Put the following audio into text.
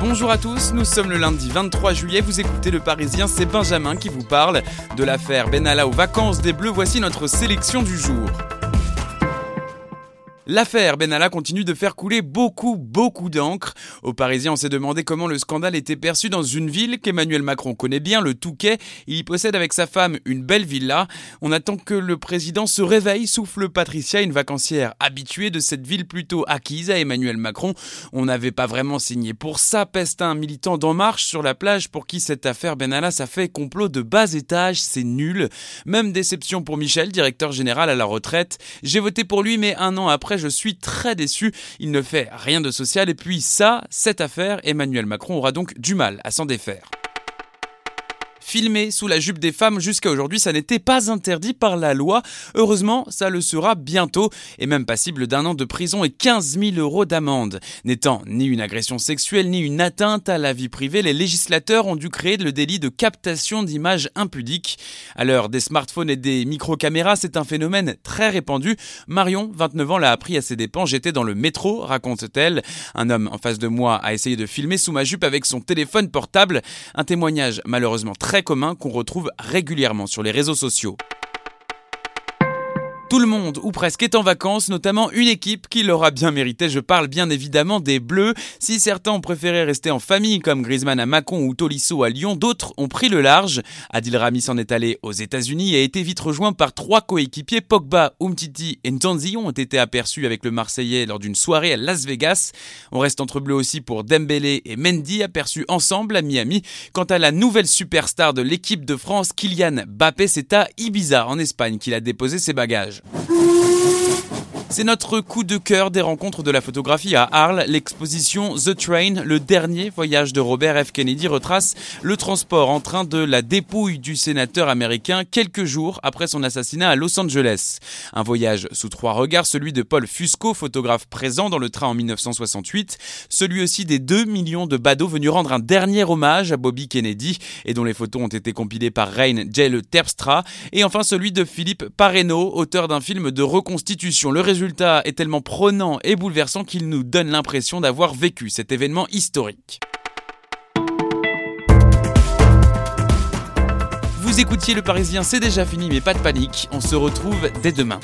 Bonjour à tous, nous sommes le lundi 23 juillet, vous écoutez le Parisien, c'est Benjamin qui vous parle de l'affaire Benalla aux vacances des Bleus, voici notre sélection du jour. L'affaire Benalla continue de faire couler beaucoup, beaucoup d'encre. Aux Parisiens, on s'est demandé comment le scandale était perçu dans une ville qu'Emmanuel Macron connaît bien, le Touquet. Il y possède avec sa femme une belle villa. On attend que le président se réveille, souffle Patricia, une vacancière habituée de cette ville plutôt acquise à Emmanuel Macron. On n'avait pas vraiment signé pour ça, peste un militant d'En Marche sur la plage pour qui cette affaire Benalla, ça fait complot de bas étage, c'est nul. Même déception pour Michel, directeur général à la retraite. J'ai voté pour lui, mais un an après, je suis très déçu. Il ne fait rien de social et puis ça, cette affaire, Emmanuel Macron aura donc du mal à s'en défaire. Filmer sous la jupe des femmes jusqu'à aujourd'hui, ça n'était pas interdit par la loi. Heureusement, ça le sera bientôt et même passible d'un an de prison et 15 000 euros d'amende. N'étant ni une agression sexuelle ni une atteinte à la vie privée, les législateurs ont dû créer le délit de captation d'images impudiques. À l'heure des smartphones et des micro-caméras, c'est un phénomène très répandu. Marion, 29 ans, l'a appris à ses dépens. J'étais dans le métro, raconte-t-elle. Un homme en face de moi a essayé de filmer sous ma jupe avec son téléphone portable. Un témoignage malheureusement très commun qu'on retrouve régulièrement sur les réseaux sociaux. Tout le monde, ou presque, est en vacances, notamment une équipe qui l'aura bien mérité. Je parle bien évidemment des Bleus. Si certains ont préféré rester en famille, comme Griezmann à Mâcon ou Tolisso à Lyon, d'autres ont pris le large. Adil Rami s'en est allé aux États-Unis et a été vite rejoint par trois coéquipiers. Pogba, Umtiti et Ntanzi ont été aperçus avec le Marseillais lors d'une soirée à Las Vegas. On reste entre Bleus aussi pour Dembélé et Mendy, aperçus ensemble à Miami. Quant à la nouvelle superstar de l'équipe de France, Kylian Mbappé, c'est à Ibiza, en Espagne, qu'il a déposé ses bagages. тоже. C'est notre coup de cœur des rencontres de la photographie à Arles. L'exposition The Train, le dernier voyage de Robert F. Kennedy, retrace le transport en train de la dépouille du sénateur américain quelques jours après son assassinat à Los Angeles. Un voyage sous trois regards, celui de Paul Fusco, photographe présent dans le train en 1968, celui aussi des 2 millions de badauds venus rendre un dernier hommage à Bobby Kennedy et dont les photos ont été compilées par Rain J. Terpstra, et enfin celui de Philippe Pareno, auteur d'un film de reconstitution. Le résultat est tellement prenant et bouleversant qu'il nous donne l'impression d'avoir vécu cet événement historique. Vous écoutiez Le Parisien, c'est déjà fini, mais pas de panique, on se retrouve dès demain.